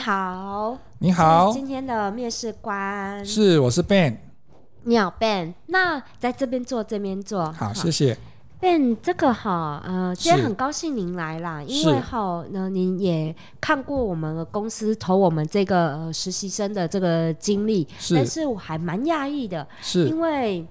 你好，你好，今天的面试官。是，我是 Ben，你好 Ben，那在这边坐，这边坐，好，谢谢。Ben，这个哈，呃，今天很高兴您来啦，因为哈，那您也看过我们公司投我们这个呃实习生的这个经历，是，但是我还蛮讶异的，是。因为。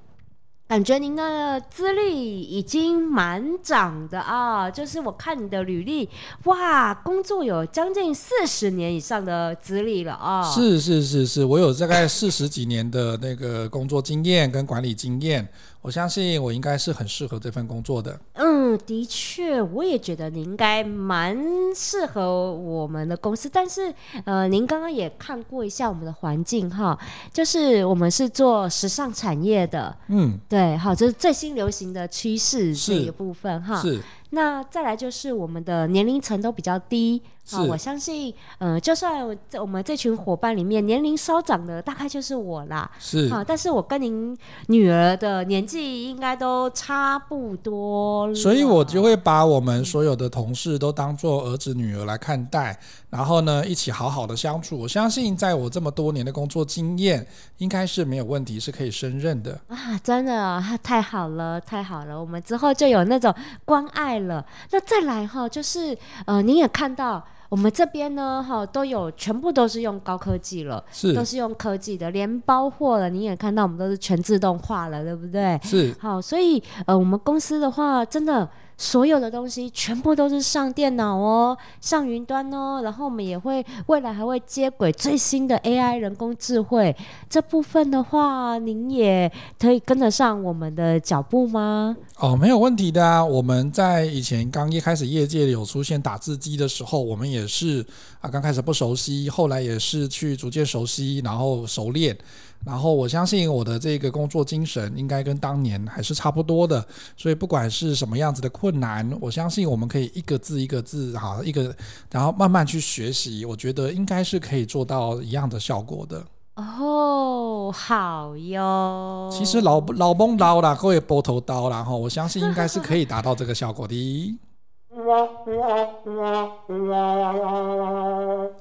感觉您的资历已经蛮长的啊，就是我看你的履历，哇，工作有将近四十年以上的资历了啊！是是是是，我有大概四十几年的那个工作经验跟管理经验。我相信我应该是很适合这份工作的。嗯，的确，我也觉得你应该蛮适合我们的公司。但是，呃，您刚刚也看过一下我们的环境哈，就是我们是做时尚产业的。嗯，对，好，这是最新流行的趋势这个部分哈。是。那再来就是我们的年龄层都比较低。好，我相信，呃，就算在我们这群伙伴里面年龄稍长的，大概就是我啦。是，好，但是我跟您女儿的年纪应该都差不多，所以我就会把我们所有的同事都当做儿子女儿来看待，然后呢，一起好好的相处。我相信，在我这么多年的工作经验，应该是没有问题，是可以胜任的。啊，真的，太好了，太好了，我们之后就有那种关爱了。那再来哈，就是呃，您也看到。我们这边呢，哈，都有全部都是用高科技了，是，都是用科技的，连包货了，你也看到我们都是全自动化了，对不对？是，好，所以呃，我们公司的话，真的。所有的东西全部都是上电脑哦，上云端哦，然后我们也会未来还会接轨最新的 AI 人工智慧这部分的话，您也可以跟得上我们的脚步吗？哦，没有问题的啊。我们在以前刚一开始业界有出现打字机的时候，我们也是啊，刚开始不熟悉，后来也是去逐渐熟悉，然后熟练。然后我相信我的这个工作精神应该跟当年还是差不多的，所以不管是什么样子的困难，我相信我们可以一个字一个字，好一个，然后慢慢去学习，我觉得应该是可以做到一样的效果的。哦，好哟。其实老老懵老了，各位波头刀啦哈，我相信应该是可以达到这个效果的。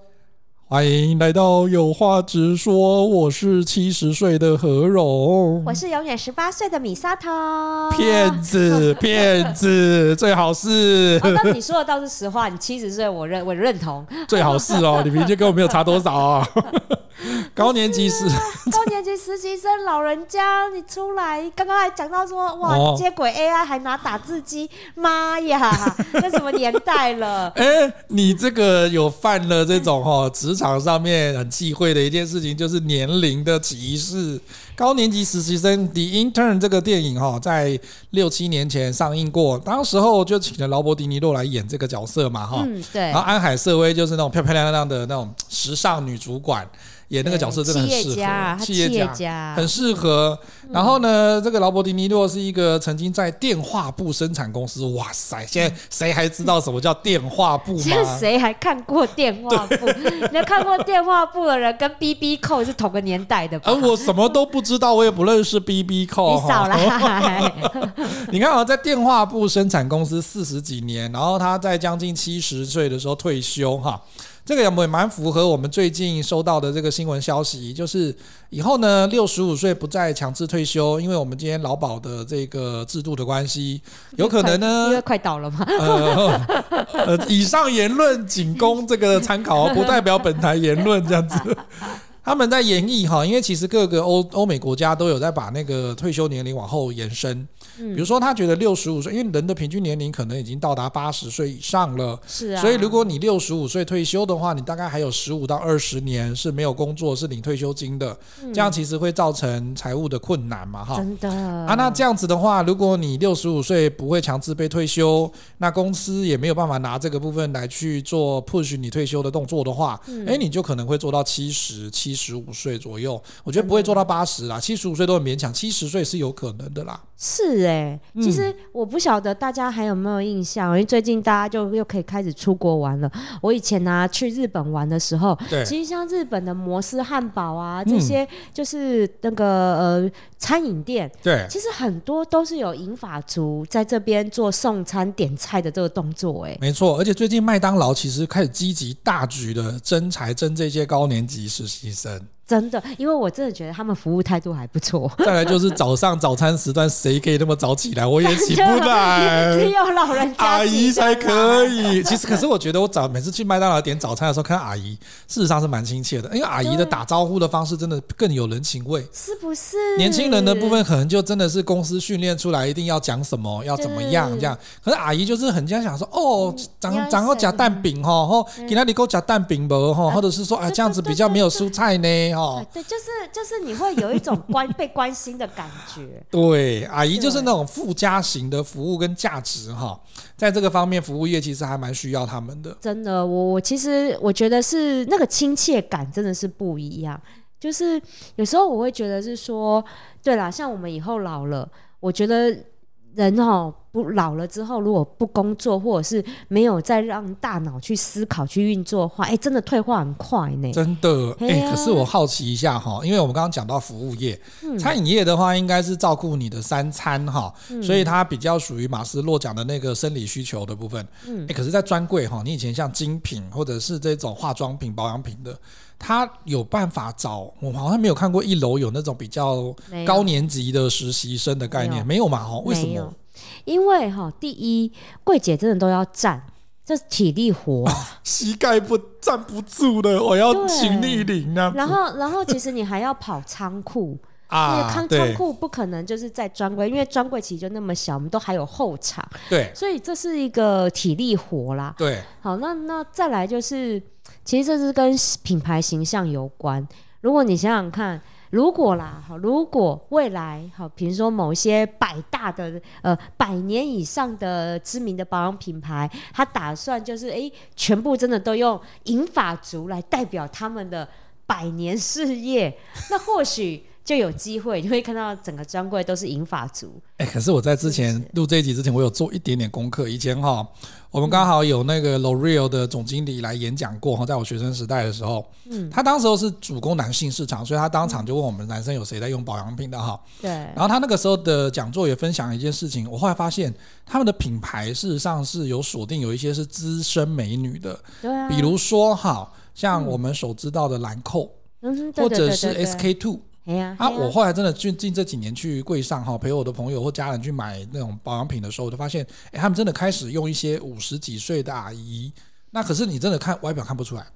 欢迎来到有话直说，我是七十岁的何荣，我是永远十八岁的米沙头。骗子，骗子，最好是。哦，那你说的倒是实话，你七十岁，我认我认同。最好是哦，你明明跟我没有差多少啊。高年级实 高年级实习生老人家，你出来刚刚还讲到说哇，哦、接轨 AI 还拿打字机，妈呀，这什么年代了？哎、欸，你这个有犯了这种哈职场上面很忌讳的一件事情，就是年龄的歧视。高年级实习生《The Intern》这个电影哈，在六七年前上映过，当时候就请了劳勃·迪尼洛来演这个角色嘛哈，嗯，对，然后安海瑟薇就是那种漂漂亮亮的那种时尚女主管。演那个角色真的很适合，企业家，企业家很适合。然后呢，这个劳勃迪尼洛是一个曾经在电话簿生产公司，哇塞！现在谁还知道什么叫电话簿吗？现在谁还看过电话簿？你有看过电话簿的人跟 B B 扣是同个年代的吧？而我什么都不知道，我也不认识 B B 扣。你少来！你看啊，在电话部生产公司四十几年，然后他在将近七十岁的时候退休，哈。这个也蛮符合我们最近收到的这个新闻消息，就是以后呢，六十五岁不再强制退休，因为我们今天劳保的这个制度的关系，有可能呢，因为快倒了嘛。呃，呃，以上言论仅供这个参考，不代表本台言论，这样子。他们在演绎哈，因为其实各个欧欧美国家都有在把那个退休年龄往后延伸。比如说，他觉得六十五岁，因为人的平均年龄可能已经到达八十岁以上了，是啊。所以如果你六十五岁退休的话，你大概还有十五到二十年是没有工作，是领退休金的，这样其实会造成财务的困难嘛，哈。真的啊，那这样子的话，如果你六十五岁不会强制被退休，那公司也没有办法拿这个部分来去做 push 你退休的动作的话，哎，你就可能会做到七十七十五岁左右。我觉得不会做到八十啦，七十五岁都很勉强，七十岁是有可能的啦。是。哎、欸，其实我不晓得大家还有没有印象，因为最近大家就又可以开始出国玩了。我以前呢、啊、去日本玩的时候，对，其实像日本的摩斯汉堡啊这些，就是那个呃餐饮店，对，其实很多都是有银发族在这边做送餐点菜的这个动作、欸，哎，没错。而且最近麦当劳其实开始积极大举的征才征这些高年级实习生。真的，因为我真的觉得他们服务态度还不错。再来就是早上早餐时段，谁可以那么早起来？我也起不来，只有老人家阿姨才可以。其实，可是我觉得我早每次去麦当劳点早餐的时候，看到阿姨，事实上是蛮亲切的，因为阿姨的打招呼的方式真的更有人情味，是不是？年轻人的部分可能就真的是公司训练出来，一定要讲什么，要怎么样这样。可是阿姨就是很经常想说，哦，长长个夹蛋饼哈，哦，给那里给我夹蛋饼不哈，或者是说啊，这样子比较没有蔬菜呢。哦，对，就是就是你会有一种关被关心的感觉。对，阿姨就是那种附加型的服务跟价值哈，在这个方面，服务业其实还蛮需要他们的。真的，我我其实我觉得是那个亲切感真的是不一样。就是有时候我会觉得是说，对啦，像我们以后老了，我觉得。人哦，不老了之后，如果不工作，或者是没有再让大脑去思考、去运作的话，哎，真的退化很快呢。真的，哎、啊，可是我好奇一下哈，因为我们刚刚讲到服务业、嗯、餐饮业的话，应该是照顾你的三餐哈，嗯、所以它比较属于马斯洛讲的那个生理需求的部分。嗯，哎，可是，在专柜哈，你以前像精品或者是这种化妆品、保养品的。他有办法找，我好像没有看过一楼有那种比较高年级的实习生的概念，没有，没有嘛？哦，为什么？因为哈，第一，柜姐真的都要站，这是体力活，啊，膝盖不站不住的，我要请逆龄啊。然后，然后其实你还要跑仓库。啊，仓仓库不可能就是在专柜，因为专柜其实就那么小，我们都还有后场，对，所以这是一个体力活啦。对，好，那那再来就是，其实这是跟品牌形象有关。如果你想想看，如果啦，好，如果未来好，比如说某些百大的呃百年以上的知名的保养品牌，他打算就是哎，全部真的都用银发族来代表他们的百年事业，那或许。就有机会，你会看到整个专柜都是银发族。哎、欸，可是我在之前录这一集之前，我有做一点点功课。以前哈，我们刚好有那个 L'Oreal 的总经理来演讲过哈，在我学生时代的时候，嗯，他当时候是主攻男性市场，所以他当场就问我们男生有谁在用保养品的哈。对。然后他那个时候的讲座也分享了一件事情，我后来发现他们的品牌事实上是有锁定有一些是资深美女的，对啊。比如说哈，像我们所知道的兰蔻，嗯，或者是 SK two。哎呀，啊！我后来真的近近这几年去柜上哈，陪我的朋友或家人去买那种保养品的时候，我就发现，哎，他们真的开始用一些五十几岁的阿姨。那可是你真的看外表看不出来，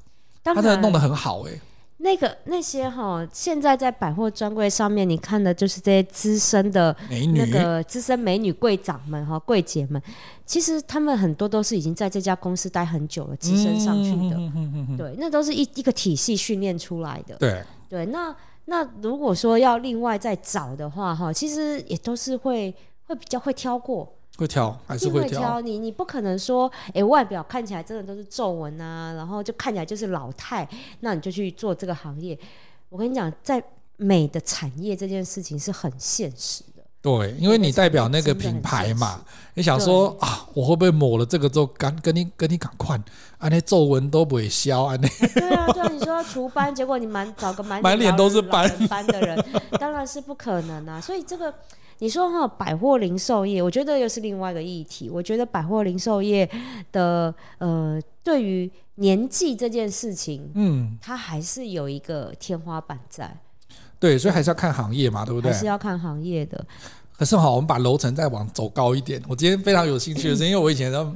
他真的弄得很好哎。那个那些哈，现在在百货专柜上面，你看的就是这些资深的美女，那个资深美女柜长们哈，柜姐们，其实他们很多都是已经在这家公司待很久了，资深上去的。对，那都是一一个体系训练出来的。对对，那。那如果说要另外再找的话，哈，其实也都是会会比较会挑过，会挑还是会挑？会挑你你不可能说，哎、欸，外表看起来真的都是皱纹啊，然后就看起来就是老态，那你就去做这个行业。我跟你讲，在美的产业这件事情是很现实。对，因为你代表那个品牌嘛，你想说啊，我会不会抹了这个之后，赶跟你跟你赶快，啊，那皱纹都不会消啊？那对啊，对啊，你说要除斑，结果你满找个满满脸都是斑斑的人，当然是不可能啊。所以这个你说哈，百货零售业，我觉得又是另外一个议题。我觉得百货零售业的呃，对于年纪这件事情，嗯，它还是有一个天花板在。对，所以还是要看行业嘛，对不对？还是要看行业的。可是好，我们把楼层再往走高一点。我今天非常有兴趣的是，因为我以前都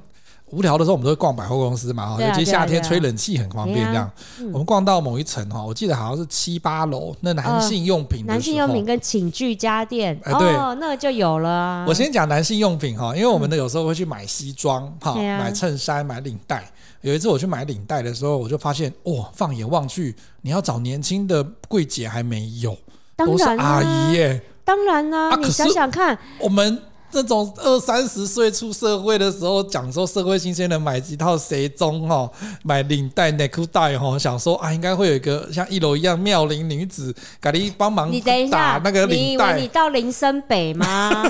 无聊的时候，我们都会逛百货公司嘛，哈，尤其夏天吹冷气很方便这样。我们逛到某一层哈，我记得好像是七八楼，那男性用品，男性用品跟寝具家电，哎，对，那个就有了。我先讲男性用品哈，因为我们呢有时候会去买西装哈，买衬衫、买领带。有一次我去买领带的时候，我就发现，哇，放眼望去，你要找年轻的柜姐还没有，都是阿姨耶。当然啦，你想想看，我们这种二三十岁出社会的时候，讲说社会新鲜人买几套西装哈，买领带、内裤带哈，想说啊，应该会有一个像一楼一样妙龄女子，赶紧帮忙你等一下那个领带。你以为你到林森北吗？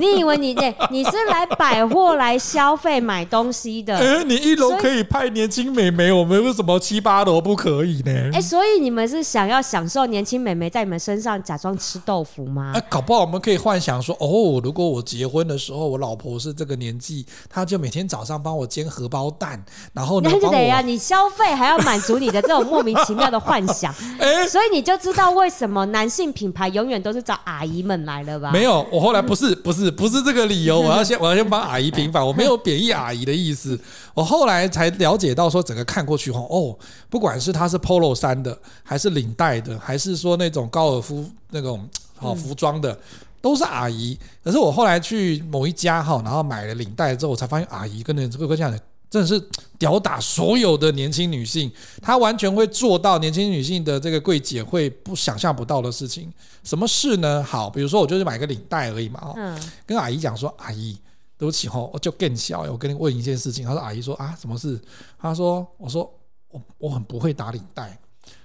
你以为你那你是来百货来消费买东西的？哎，你一楼可以派年轻美眉，我们为什么七八楼不可以呢？哎，所以你们是想要享受年轻美眉在你们身上假装吃豆腐吗？哎，搞不好我们可以幻想说，哦，如果我结婚的时候，我老婆是这个年纪，她就每天早上帮我煎荷包蛋，然后呢，那就得呀，你消费还要满足你的这种莫名其妙的幻想。哎，所以你就知道为什么男性品牌永远都是找阿姨们来了吧？没有，我后来不是不是不是这个理由，我要先我要先帮阿姨平反，我没有贬义阿姨的意思。我后来才了解到说，整个看过去后，哦，不管是他是 Polo 衫的，还是领带的，还是说那种高尔夫那种好服装的。都是阿姨，可是我后来去某一家哈，然后买了领带之后，我才发现阿姨跟那这个这样的真的是吊打所有的年轻女性，她完全会做到年轻女性的这个柜姐会不想象不到的事情。什么事呢？好，比如说我就是买个领带而已嘛，嗯，跟阿姨讲说，阿姨，对不起哈，我就更小，我跟你问一件事情。她说，阿姨说啊，什么事？她说，我说我我很不会打领带。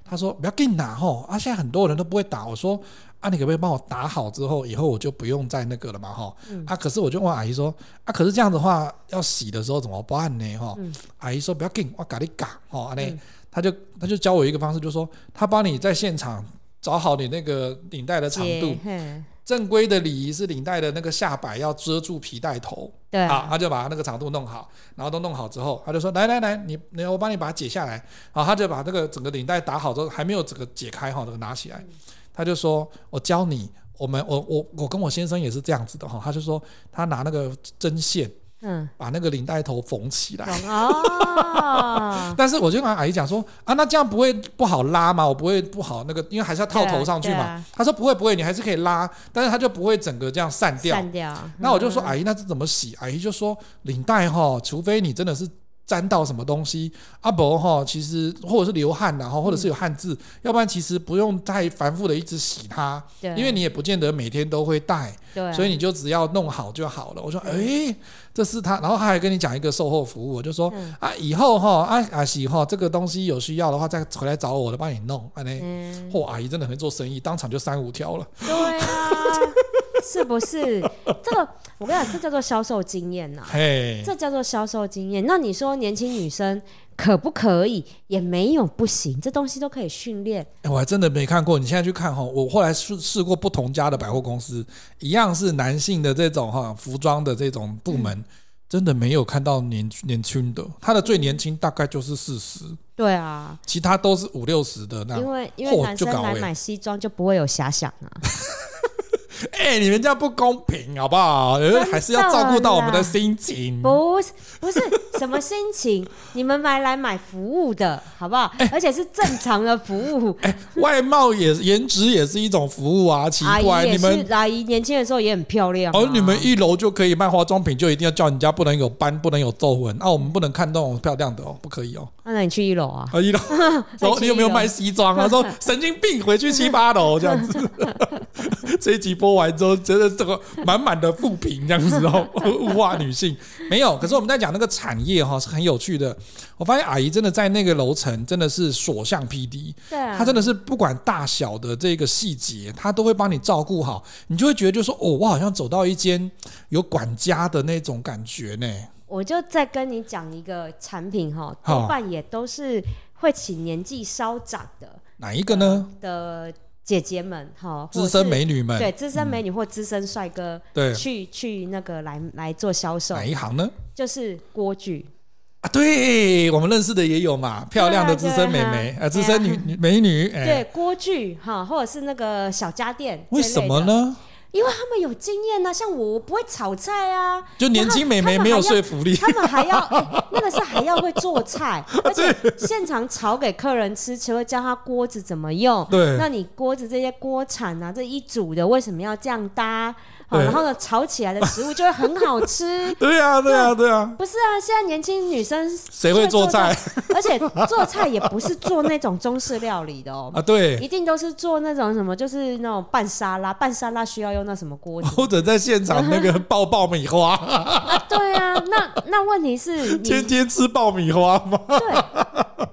她说不要紧拿哈，啊，现在很多人都不会打。我说。啊，你可不可以帮我打好之后，以后我就不用再那个了嘛，哈、嗯。啊，可是我就问阿姨说，啊，可是这样的话，要洗的时候怎么办呢？哈、嗯，阿姨说不要紧，我给你搞，哈，阿内，他就他就教我一个方式，就是说他帮你在现场找好你那个领带的长度。正规的礼仪是领带的那个下摆要遮住皮带头，对，啊，他就把那个长度弄好，然后都弄好之后，他就说来来来，你你我帮你把它解下来，然后他就把这个整个领带打好之后，还没有整个解开哈，这个拿起来。嗯他就说：“我教你，我们我我我跟我先生也是这样子的哈。”他就说他拿那个针线，嗯，把那个领带头缝起来。哦。但是我就跟阿姨讲说：“啊，那这样不会不好拉吗？我不会不好那个，因为还是要套头上去嘛。”他说：“不会不会，你还是可以拉，但是他就不会整个这样散掉。”散掉。那我就说：“阿姨，那是怎么洗？”阿姨就说：“领带哈，除非你真的是。”沾到什么东西，阿伯哈，其实或者是流汗然后或者是有汗渍，嗯、要不然其实不用太繁复的一直洗它，因为你也不见得每天都会带，对所以你就只要弄好就好了。我说，哎这是他，然后他还跟你讲一个售后服务，我就说、嗯、啊，以后哈，啊阿喜哈，这个东西有需要的话再回来找我，我都帮你弄。哎，嗯，嚯，阿姨真的很做生意，当场就三五条了。对啊。是不是这个？我跟你讲，这叫做销售经验呐。嘿，这叫做销售经验。那你说年轻女生可不可以？也没有不行，这东西都可以训练。我还真的没看过。你现在去看哈，我后来试试过不同家的百货公司，一样是男性的这种哈服装的这种部门，嗯、真的没有看到年年轻的。他的最年轻大概就是四十。对啊，其他都是五六十的那。因为因为男生来买西装就不会有遐想啊。哎、欸，你们这样不公平，好不好？还是要照顾到我们的心情。不是，不是什么心情，你们买来买服务的，好不好？欸、而且是正常的服务。哎、欸，外貌也颜值也是一种服务啊，奇怪，你们阿姨年轻的时候也很漂亮。而、哦、你们一楼就可以卖化妆品，就一定要叫人家不能有斑，不能有皱纹。那、啊、我们不能看那种漂亮的哦，不可以哦。那你去一楼啊？啊，一楼。说 你有没有卖西装啊？说神经病，回去七八楼这样子。这一集播完之后，觉得这个满满的负评这样子哦，物化女性没有。可是我们在讲那个产业哈，是很有趣的。我发现阿姨真的在那个楼层真的是所向披靡，对啊，她真的是不管大小的这个细节，她都会帮你照顾好，你就会觉得就是说哦，我好像走到一间有管家的那种感觉呢。我就再跟你讲一个产品哈，多半也都是会请年纪稍长的，哪一个呢？的姐姐们哈，资深美女们，对，资深美女或资深帅哥，对，去去那个来来做销售，哪一行呢？就是锅具。啊，对我们认识的也有嘛，漂亮的资深美眉啊，资深女美女，对，锅具哈，或者是那个小家电，为什么呢？因为他们有经验啊，像我，我不会炒菜啊，就年轻美眉没有说服力，他们还要、欸、那个是还要会做菜，而且现场炒给客人吃，只会教他锅子怎么用。对，那你锅子这些锅铲啊，这一组的为什么要这样搭？好，然后呢，炒起来的食物就会很好吃。对啊，对啊，对啊。不是啊，现在年轻女生谁会做菜？而且做菜也不是做那种中式料理的哦。啊，对，一定都是做那种什么，就是那种拌沙拉，拌沙拉需要用那什么锅子，或者在现场那个爆爆米花。啊，对啊，那那问题是，天天吃爆米花吗？对，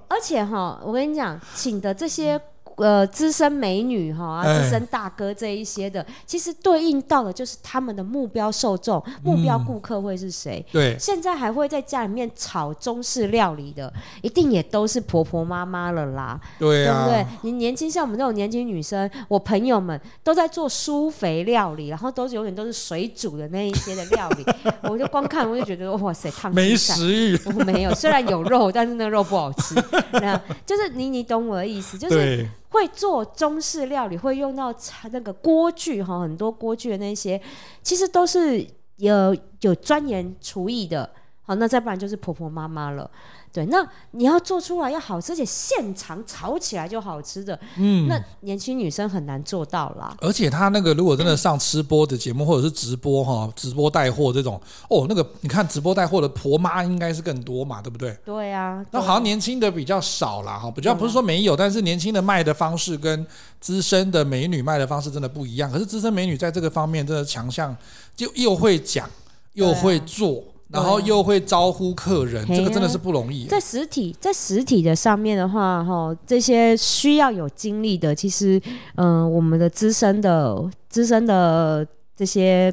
而且哈，我跟你讲，请的这些。呃，资深美女哈，啊，资深大哥这一些的，其实对应到的就是他们的目标受众、目标顾客会是谁？对，现在还会在家里面炒中式料理的，一定也都是婆婆妈妈了啦。对啊，对不对？你年轻像我们这种年轻女生，我朋友们都在做舒肥料理，然后都是永远都是水煮的那一些的料理，我就光看我就觉得哇塞，烫没食欲。我没有，虽然有肉，但是那个肉不好吃。那就是你，你懂我的意思，就是。会做中式料理，会用到那个锅具哈，很多锅具的那些，其实都是有有钻研厨艺的。好，那再不然就是婆婆妈妈了。对，那你要做出来要好吃，而且现场炒起来就好吃的，嗯，那年轻女生很难做到啦。而且他那个如果真的上吃播的节目，或者是直播哈，直播带货这种，哦，那个你看直播带货的婆妈应该是更多嘛，对不对？对啊，那好像年轻的比较少啦，哈，比较不是说没有，但是年轻的卖的方式跟资深的美女卖的方式真的不一样。可是资深美女在这个方面真的强项，就又会讲又会做。然后又会招呼客人，这个真的是不容易。在实体在实体的上面的话，哈，这些需要有经历的，其实，嗯、呃，我们的资深的资深的这些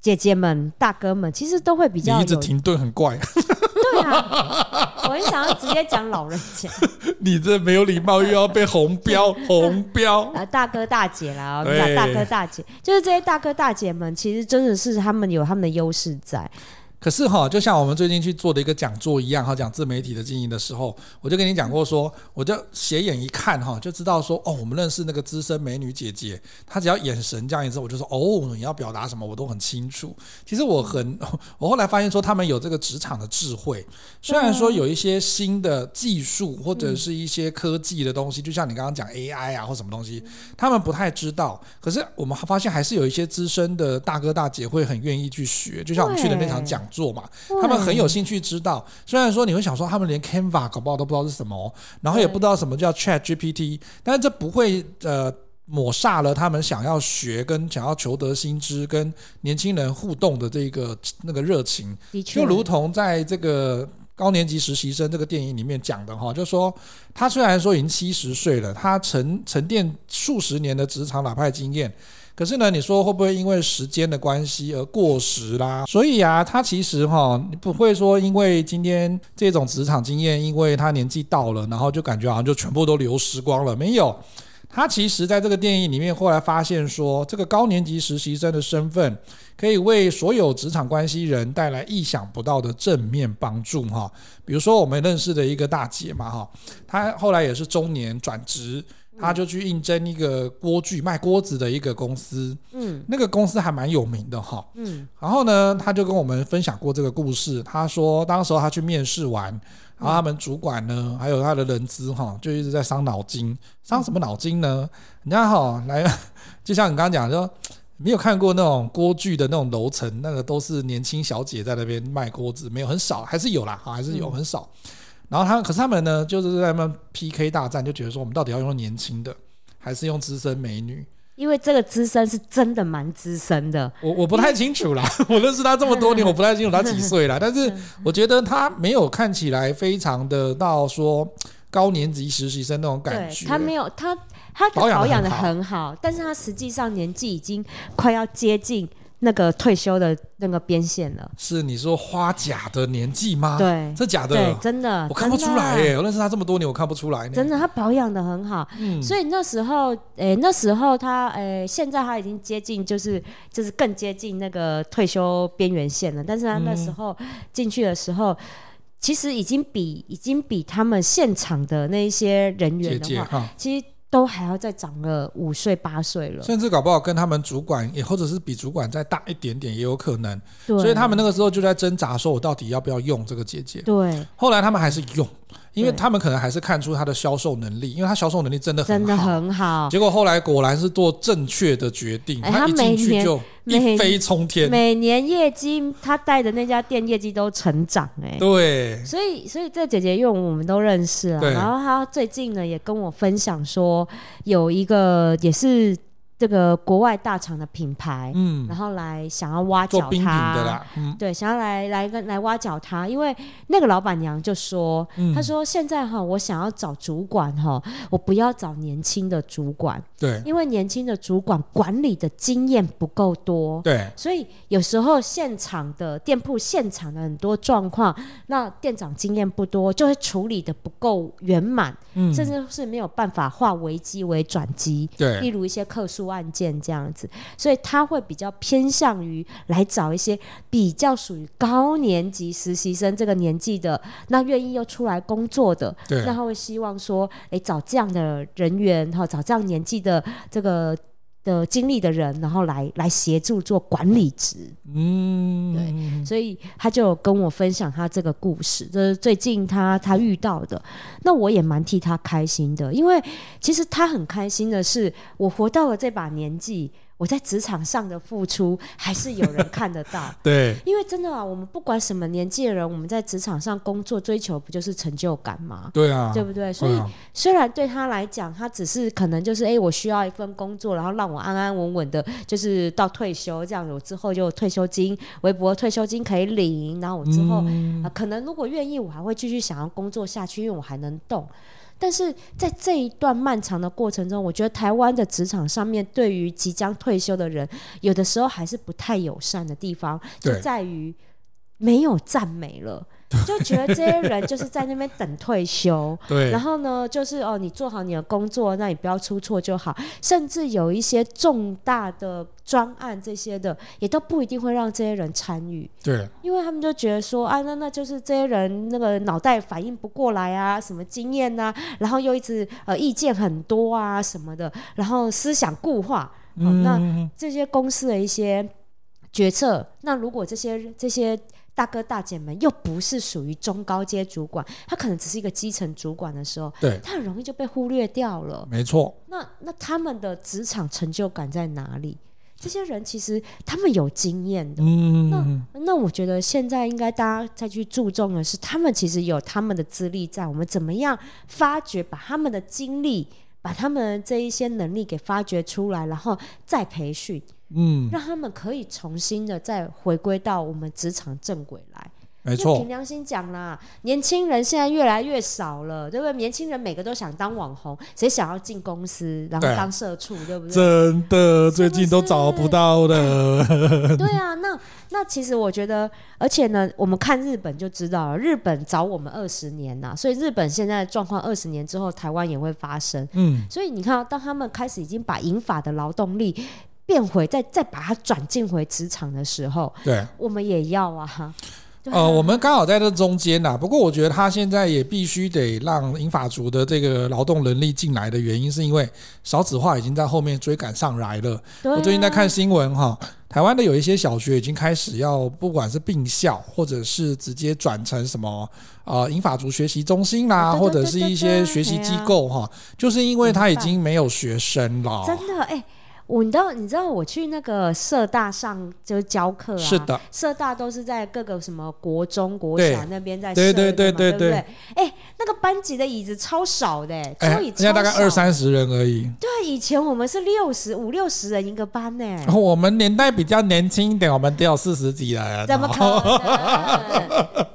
姐姐们、大哥们，其实都会比较。你一直停顿很怪。对啊，我很想要直接讲老人家。你这没有礼貌，又要被红标 红标。啊，大哥大姐啦，我们讲大哥大姐，就是这些大哥大姐们，其实真的是他们有他们的优势在。可是哈，就像我们最近去做的一个讲座一样哈，讲自媒体的经营的时候，我就跟你讲过说，我就斜眼一看哈，就知道说哦，我们认识那个资深美女姐姐，她只要眼神这样一次，我就说哦，你要表达什么，我都很清楚。其实我很，我后来发现说，他们有这个职场的智慧，虽然说有一些新的技术或者是一些科技的东西，就像你刚刚讲 AI 啊或什么东西，他们不太知道。可是我们发现还是有一些资深的大哥大姐会很愿意去学，就像我们去的那场讲。做嘛，他们很有兴趣知道。虽然说你会想说，他们连 Canva 搞不好都不知道是什么，然后也不知道什么叫 Chat GPT，但是这不会呃抹煞了他们想要学跟想要求得新知跟年轻人互动的这个那个热情。就如同在这个高年级实习生这个电影里面讲的哈，就说他虽然说已经七十岁了，他沉沉淀数十年的职场老派经验。可是呢，你说会不会因为时间的关系而过时啦？所以啊，他其实哈，你不会说因为今天这种职场经验，因为他年纪到了，然后就感觉好像就全部都流失光了。没有，他其实在这个电影里面后来发现说，这个高年级实习生的身份可以为所有职场关系人带来意想不到的正面帮助哈。比如说我们认识的一个大姐嘛哈，她后来也是中年转职。他就去应征一个锅具卖锅子的一个公司，嗯，那个公司还蛮有名的哈，嗯，然后呢，他就跟我们分享过这个故事。他说，当时候他去面试完，然后他们主管呢，还有他的人资哈，就一直在伤脑筋，伤什么脑筋呢？人家哈来，就像你刚刚讲说，没有看过那种锅具的那种楼层，那个都是年轻小姐在那边卖锅子，没有很少，还是有啦，哈，还是有很少。然后他，可是他们呢，就是在那 PK 大战，就觉得说，我们到底要用年轻的，还是用资深美女？因为这个资深是真的蛮资深的。我我不太清楚啦，我认识他这么多年，我不太清楚他几岁啦。但是我觉得他没有看起来非常的到说高年级实习生那种感觉。他没有，他他保养的很好，但是他实际上年纪已经快要接近。那个退休的那个边线了，是你说花甲的年纪吗？对，这假的，对，真的，我看不出来耶。我认识他这么多年，我看不出来。真的，他保养的很好，嗯，所以那时候，诶，那时候他，诶，现在他已经接近，就是就是更接近那个退休边缘线了。但是他那时候进去的时候，其实已经比已经比他们现场的那一些人员的话，其实。都还要再长个五岁八岁了，甚至搞不好跟他们主管也或者是比主管再大一点点也有可能。对，所以他们那个时候就在挣扎，说我到底要不要用这个姐姐？对。后来他们还是用，因为他们可能还是看出他的销售能力，因为他销售能力真的很好，真的很好。结果后来果然是做正确的决定，哎、他一进去就一飞冲天，每年业绩他带的那家店业绩都成长哎、欸。对，所以所以这姐姐因为我们都认识了，然后她最近呢也跟我分享说有一个也是。这个国外大厂的品牌，嗯，然后来想要挖角他，的啦嗯、对，想要来来跟来挖角他，因为那个老板娘就说，她、嗯、说现在哈，我想要找主管哈，我不要找年轻的主管，对，因为年轻的主管管理的经验不够多，对，所以有时候现场的店铺现场的很多状况，那店长经验不多，就会处理的不够圆满，嗯，甚至是没有办法化危机为转机，对，例如一些客诉。案件这样子，所以他会比较偏向于来找一些比较属于高年级实习生这个年纪的，那愿意又出来工作的，对，那他会希望说，哎，找这样的人员哈，找这样年纪的这个的经历的人，然后来来协助做管理职，嗯，对，所以他就跟我分享他这个故事，这是最近他他遇到的，那我也蛮替他开心的，因为其实他很开心的是，我活到了这把年纪。我在职场上的付出还是有人看得到，对，因为真的啊，我们不管什么年纪的人，我们在职场上工作追求不就是成就感吗？对啊，对不对？所以虽然对他来讲，他只是可能就是哎，我需要一份工作，然后让我安安稳稳的，就是到退休这样子，我之后就有退休金，微薄退休金可以领，然后我之后、嗯呃、可能如果愿意，我还会继续想要工作下去，因为我还能动。但是在这一段漫长的过程中，我觉得台湾的职场上面对于即将退休的人，有的时候还是不太友善的地方，就在于没有赞美了。就觉得这些人就是在那边等退休，对。然后呢，就是哦，你做好你的工作，那你不要出错就好。甚至有一些重大的专案这些的，也都不一定会让这些人参与，对。因为他们就觉得说，啊，那那就是这些人那个脑袋反应不过来啊，什么经验啊，然后又一直呃意见很多啊什么的，然后思想固化。哦、嗯。那这些公司的一些决策，那如果这些这些。大哥大姐们又不是属于中高阶主管，他可能只是一个基层主管的时候，对，他很容易就被忽略掉了。没错。那那他们的职场成就感在哪里？这些人其实他们有经验的。嗯。那那我觉得现在应该大家再去注重的是，他们其实有他们的资历在，我们怎么样发掘，把他们的经历，把他们这一些能力给发掘出来，然后再培训。嗯，让他们可以重新的再回归到我们职场正轨来。没错，凭良心讲啦，年轻人现在越来越少了，对不对？年轻人每个都想当网红，谁想要进公司然后当社畜，对，对不对？真的，最近都找不到的。对啊，那那其实我觉得，而且呢，我们看日本就知道了，日本找我们二十年呐，所以日本现在的状况，二十年之后台湾也会发生。嗯，所以你看，当他们开始已经把银法的劳动力。变回再再把它转进回职场的时候，对，我们也要啊。呃，我们刚好在这中间呐。不过我觉得他现在也必须得让英法族的这个劳动能力进来的原因，是因为少子化已经在后面追赶上来了。我最近在看新闻哈，台湾的有一些小学已经开始要，不管是并校或者是直接转成什么呃英法族学习中心啦，或者是一些学习机构哈，就是因为他已经没有学生了。真的哎。我你知道你知道我去那个社大上就是教课啊，是的，社大都是在各个什么国中国小那边在设，对对对对对，哎，那个班级的椅子超少的，欸，所以现在大概二三十人而已。对，以前我们是六十五六十人一个班呢。我们年代比较年轻一点，我们都有四十几人。怎么可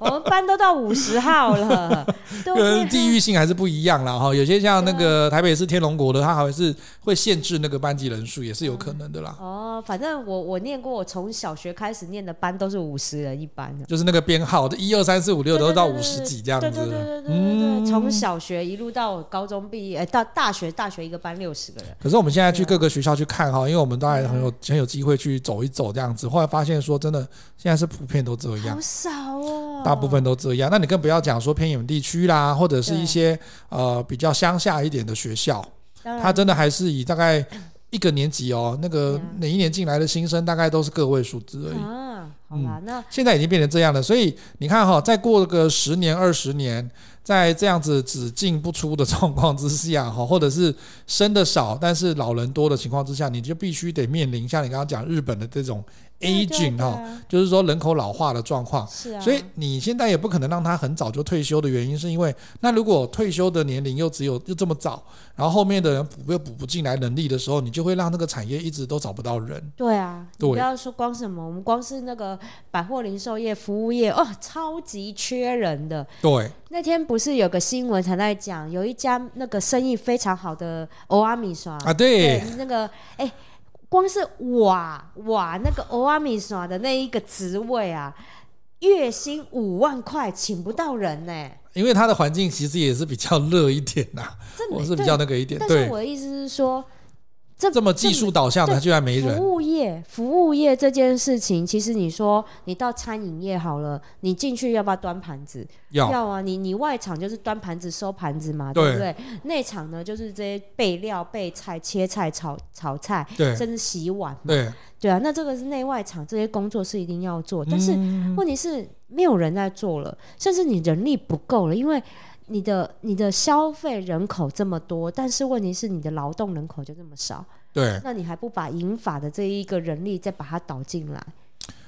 能？到五十号了。跟地域性还是不一样啦。哈。有些像那个台北市天龙国的，他还是会限制那个班级人数。也是有可能的啦。嗯、哦，反正我我念过，我从小学开始念的班都是五十人一班的，就是那个编号的，一二三四五六都到五十几这样子。对对对对对对，嗯，从小学一路到高中毕业，哎，到大学，大学一个班六十个人。可是我们现在去各个学校去看哈，因为我们都还很有很有机会去走一走这样子，后来发现说真的，现在是普遍都这样，好少哦，大部分都这样。那你更不要讲说偏远地区啦，或者是一些呃比较乡下一点的学校，它真的还是以大概。一个年级哦，那个哪一年进来的新生大概都是个位数字而已。啊，好吧，那现在已经变成这样了，所以你看哈，再过个十年二十年。在这样子只进不出的 状况之下，哈，或者是生的少，但是老人多的情况之下，你就必须得面临像你刚刚讲日本的这种。Aging 哈，就是说人口老化的状况，是啊，所以你现在也不可能让他很早就退休的原因，是因为那如果退休的年龄又只有又这么早，然后后面的人补又补不进来能力的时候，你就会让那个产业一直都找不到人。对啊，对，不要说光什么，我们光是那个百货零售业、服务业哦，超级缺人的。对，那天不是有个新闻才在讲，有一家那个生意非常好的欧阿米刷啊，对，对那个哎。光是瓦瓦那个欧阿米耍的那一个职位啊，月薪五万块，请不到人呢、欸。因为他的环境其实也是比较热一点呐、啊，我是比较那个一点。但是我的意思是说。这，这么技术导向的，居然没人。服务业，服务业这件事情，其实你说你到餐饮业好了，你进去要不要端盘子？要，要啊。你你外场就是端盘子、收盘子嘛，对，对不对？内场呢，就是这些备料、备菜、切菜、炒炒菜，对，甚至洗碗嘛，对，对啊。那这个是内外场这些工作是一定要做，但是问题是没有人在做了，甚至你人力不够了，因为。你的你的消费人口这么多，但是问题是你的劳动人口就这么少，对，那你还不把银法的这一个人力再把它导进来，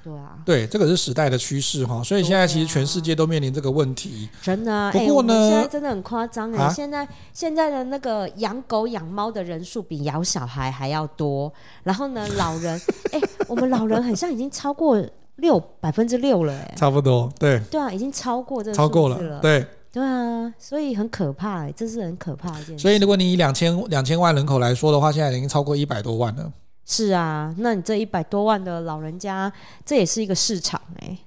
对啊，对，这个是时代的趋势哈，所以现在其实全世界都面临这个问题，啊、真的、啊。不过呢，欸、现在真的很夸张哎，啊、现在现在的那个养狗养猫的人数比养小孩还要多，然后呢，老人哎、欸，我们老人好像已经超过六百分之六了哎，差不多，对，对啊，已经超过这个超过了，对。对啊，所以很可怕欸，这是很可怕的一件事。所以，如果你以两千两千万人口来说的话，现在已经超过一百多万了。是啊，那你这一百多万的老人家，这也是一个市场哎。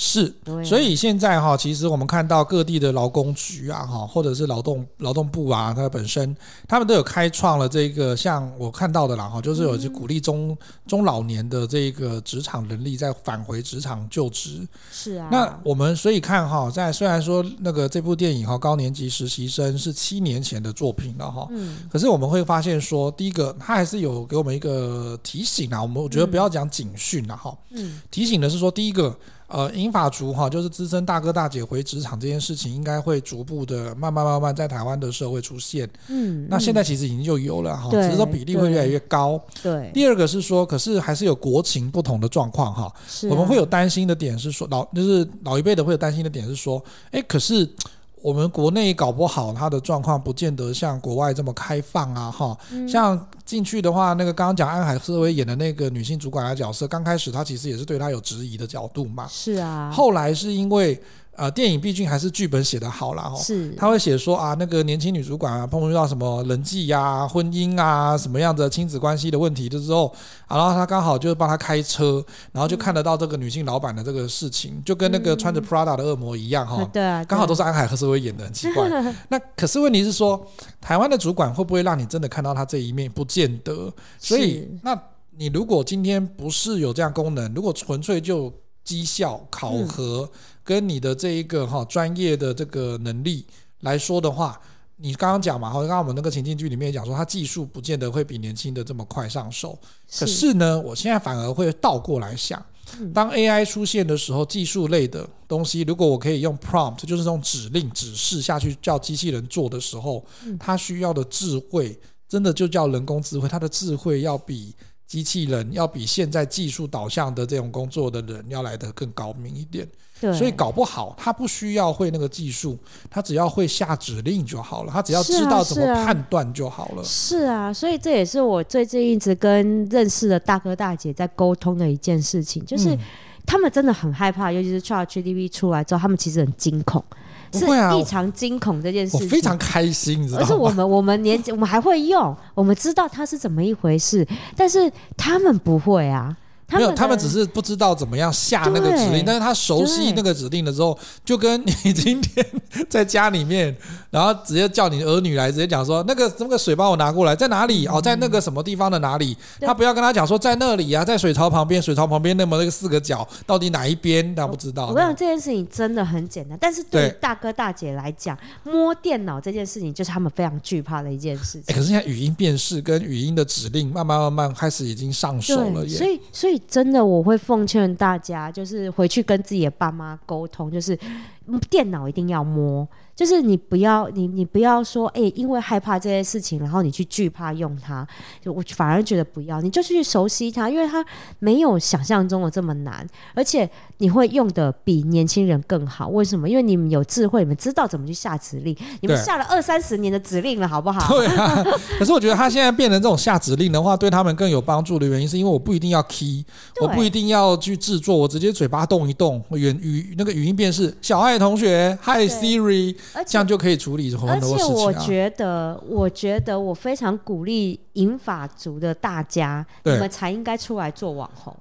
是，所以现在哈，其实我们看到各地的劳工局啊，哈，或者是劳动劳动部啊，它本身他们都有开创了这个，像我看到的啦，哈，就是有去鼓励中、嗯、中老年的这个职场能力再返回职场就职。是啊。那我们所以看哈，在虽然说那个这部电影哈，高年级实习生是七年前的作品了哈，嗯，可是我们会发现说，第一个他还是有给我们一个提醒啊，我们我觉得不要讲警讯了哈，嗯，提醒的是说，第一个。呃，英法族哈，就是资深大哥大姐回职场这件事情，应该会逐步的慢慢慢慢在台湾的社会出现。嗯，那现在其实已经就有了哈，只是说比例会越来越高。对。第二个是说，可是还是有国情不同的状况哈。是。我们会有担心的点是说，老就是老一辈的会有担心的点是说，哎，可是。我们国内搞不好，它的状况不见得像国外这么开放啊，哈。像进去的话，那个刚刚讲安海瑟薇演的那个女性主管的角色，刚开始她其实也是对她有质疑的角度嘛。是啊。后来是因为。呃，电影毕竟还是剧本写得好啦。哦，是，他会写说啊，那个年轻女主管啊，碰遇到什么人际呀、啊、婚姻啊，什么样的亲子关系的问题的时候，啊，然后他刚好就帮他开车，然后就看得到这个女性老板的这个事情，嗯、就跟那个穿着 Prada 的恶魔一样哈、哦，对啊，刚好都是安海和瑟薇演的，很奇怪。那可是问题是说，台湾的主管会不会让你真的看到他这一面？不见得。所以，那你如果今天不是有这样功能，如果纯粹就绩效考核。嗯跟你的这一个哈专业的这个能力来说的话，你刚刚讲嘛，刚刚我们那个情境剧里面讲说，他技术不见得会比年轻的这么快上手。可是呢，我现在反而会倒过来想，当 AI 出现的时候，技术类的东西，如果我可以用 prompt，就是这种指令指示下去叫机器人做的时候，它需要的智慧，真的就叫人工智慧，它的智慧要比机器人，要比现在技术导向的这种工作的人要来得更高明一点。对所以搞不好他不需要会那个技术，他只要会下指令就好了，他只要知道怎么判断就好了。是啊，是啊，所以这也是我最近一直跟认识的大哥大姐在沟通的一件事情，就是他们真的很害怕，尤其是 ChatGPT 出来之后，他们其实很惊恐，是异常惊恐这件事情。我非常开心，你知道吗？而是我们 我们年纪我们还会用，我们知道它是怎么一回事，但是他们不会啊。没有，他们只是不知道怎么样下那个指令，但是他熟悉那个指令的时候，就跟你今天在家里面，然后直接叫你儿女来，直接讲说那个那个水帮我拿过来，在哪里？哦，在那个什么地方的哪里？他不要跟他讲说在那里啊，在水槽旁边，水槽旁边那么那个四个角，到底哪一边？他不知道。我跟你讲，这件事情真的很简单，但是对大哥大姐来讲，摸电脑这件事情就是他们非常惧怕的一件事情。欸，可是现在语音辨识跟语音的指令，慢慢慢慢开始已经上手了耶。所以，所以。真的我会奉劝大家，就是回去跟自己的爸妈沟通，就是电脑一定要摸。就是你不要你你不要说哎、欸，因为害怕这些事情，然后你去惧怕用它，就我反而觉得不要，你就去熟悉它，因为它没有想象中的这么难，而且你会用的比年轻人更好。为什么？因为你们有智慧，你们知道怎么去下指令，你们下了二三十年的指令了，好不好？对啊。可是我觉得他现在变成这种下指令的话，对他们更有帮助的原因，是因为我不一定要 key，我不一定要去制作，我直接嘴巴动一动，语语那个语音辨识，小爱同学，Hi Siri。这样就可以处理很多事情啊。而且我觉得，我觉得我非常鼓励银发族的大家，你们才应该出来做网红。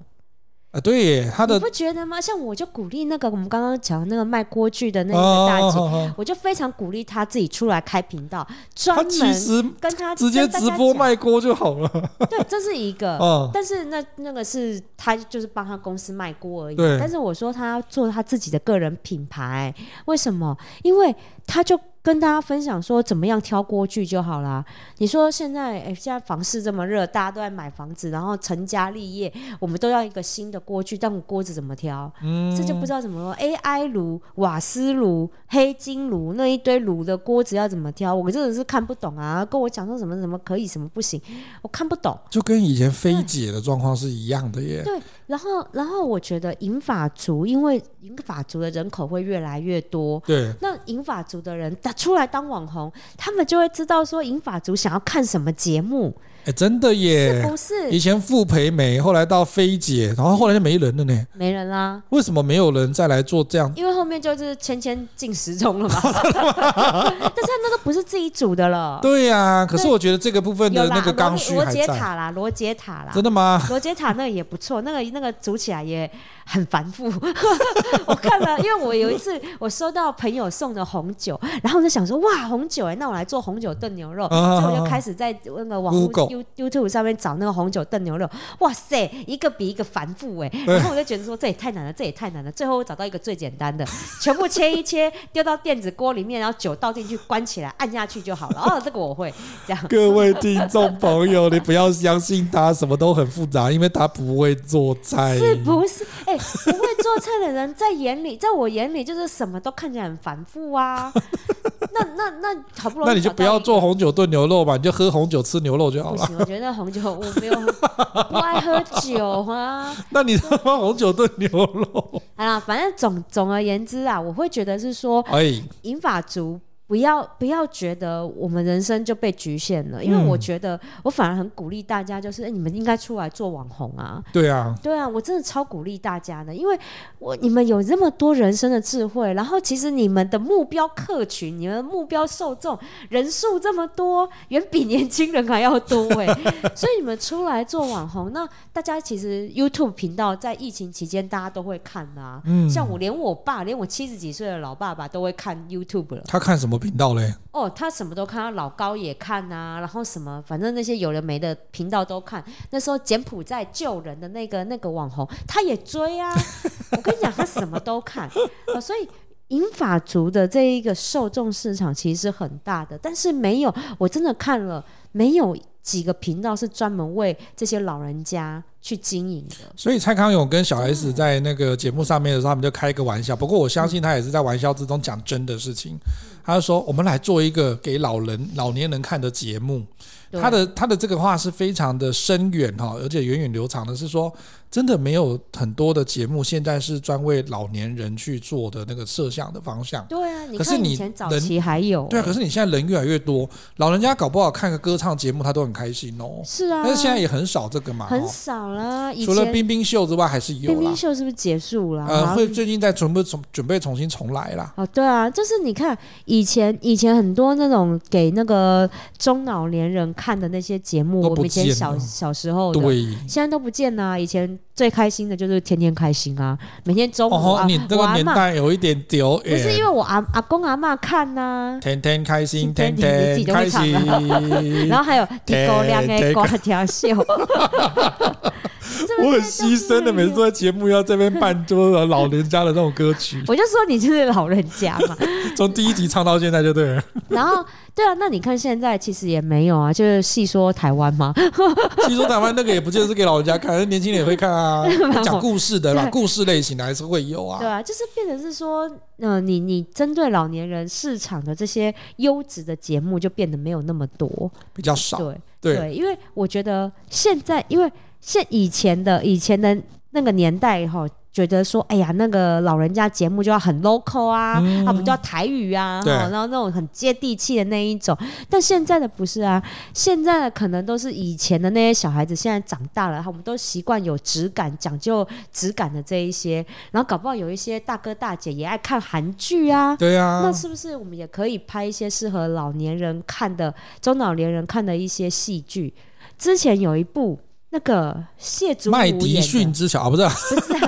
啊，对耶，他的你不觉得吗？像我就鼓励那个我们刚刚讲的那个卖锅具的那个大姐，哦、我就非常鼓励她自己出来开频道，专门跟她直接直播卖锅就好了。对，这是一个。哦、但是那那个是她就是帮她公司卖锅而已。对。但是我说她要做她自己的个人品牌，为什么？因为她就。跟大家分享说怎么样挑锅具就好啦。你说现在哎，现在房市这么热，大家都在买房子，然后成家立业，我们都要一个新的锅具，但我锅子怎么挑？嗯，这就不知道怎么说。AI 炉、瓦斯炉、黑金炉，那一堆炉的锅子要怎么挑？我真的是看不懂啊！跟我讲说什么什么可以，什么不行，我看不懂。就跟以前菲姐的状况是一样的耶。对，然后然后我觉得银发族，因为银发族的人口会越来越多。对，那银发族的人出来当网红，他们就会知道说银发族想要看什么节目。哎，真的耶，是不是？以前傅培梅，后来到菲姐，然后后来就没人了呢。没人啦。为什么没有人再来做这样？因为后面就是芊芊进时钟了嘛。但是那个不是自己组的了。对呀、啊，可是我觉得这个部分的那个刚需还在。罗杰塔啦，罗杰塔啦。真的吗？罗杰塔那个也不错，那个那个组起来也很繁复。我看了，因为我有一次我收到朋友送的红酒，然后我就想说哇，红酒哎，那我来做红酒炖牛肉，所以我就开始在那个网络 YouTube 上面找那个红酒炖牛肉，哇塞，一个比一个繁复哎，然后我就觉得说这也太难了，这也太难了。最后我找到一个最简单的，全部切一切，丢到电子锅里面，然后酒倒进去，关起来，按下去就好了。哦，这个我会这样。各位听众朋友，你不要相信他什么都很复杂，因为他不会做菜。是不是？哎，不会做菜的人在眼里，在我眼里就是什么都看起来很繁复啊。那那那好不容易，那你就不要做红酒炖牛肉吧，你就喝红酒吃牛肉就好了。不行，我觉得红酒我没有不爱喝酒啊。那你他妈红酒炖牛肉？好啦，反正总总而言之啊，我会觉得是说，哎，银发族。不要不要觉得我们人生就被局限了，因为我觉得我反而很鼓励大家，就是、欸、你们应该出来做网红啊！对啊，对啊，我真的超鼓励大家的，因为我你们有这么多人生的智慧，然后其实你们的目标客群、你们的目标受众人数这么多，远比年轻人还要多哎，所以你们出来做网红，那大家其实 YouTube 频道在疫情期间大家都会看啊，嗯，像我连我爸，连我七十几岁的老爸爸都会看 YouTube 了。他看什么？频道嘞？哦，他什么都看，他老高也看啊，然后什么，反正那些有的没的频道都看。那时候柬埔寨救人的那个那个网红，他也追啊。我跟你讲，他什么都看。哦，所以银发族的这一个受众市场其实是很大的，但是没有，我真的看了没有。几个频道是专门为这些老人家去经营的，所以蔡康永跟小 S 在那个节目上面的时候，他们就开一个玩笑。不过我相信他也是在玩笑之中讲真的事情。他就说：“我们来做一个给老人、老年人看的节目。”他的他的这个话是非常的深远哈，而且源远流长的，是说。真的没有很多的节目，现在是专为老年人去做的那个摄像的方向。对啊，你看以前早期还有、欸。对啊，可是你现在人越来越多，老人家搞不好看个歌唱节目，他都很开心哦。是啊，但是现在也很少这个嘛。很少啦，除了冰冰秀之外，还是有。冰冰秀是不是结束了？呃，会最近在准备重准备重新重来啦。哦，对啊，就是你看以前以前很多那种给那个中老年人看的那些节目，我们以前小小时候的，对，现在都不见啦。以前。最开心的就是天天开心啊！每天中午啊，哦、你这个年代有一点丢，不是因为我阿阿公阿妈看呐、啊，天天开心，天天开心，然后还有地沟亮的瓜条秀，我很牺牲的，每次在节目要这边伴奏老人家的那种歌曲。我就说你就是老人家嘛，从第一集唱到现在就对了。然后，对啊，那你看现在其实也没有啊，就是戏说台湾嘛。戏说台湾那个也不见得是给老人家看，年轻人也会看啊，讲故事的啦，故事类型的还是会有啊。对啊，就是变成是说，嗯、呃，你你针对老年人市场的这些优质的节目就变得没有那么多，比较少。对对，对，因为我觉得现在，因为现以前的以前的那个年代哈。觉得说，哎呀，那个老人家节目就要很 local 啊，嗯、他们就要台语啊，然后那种很接地气的那一种。但现在的不是啊，现在的可能都是以前的那些小孩子，现在长大了，他们都习惯有质感、讲究质感的这一些。然后搞不好有一些大哥大姐也爱看韩剧啊，对啊，那是不是我们也可以拍一些适合老年人看的、中老年人看的一些戏剧？之前有一部。那个谢祖武麦迪逊之桥，不是不是，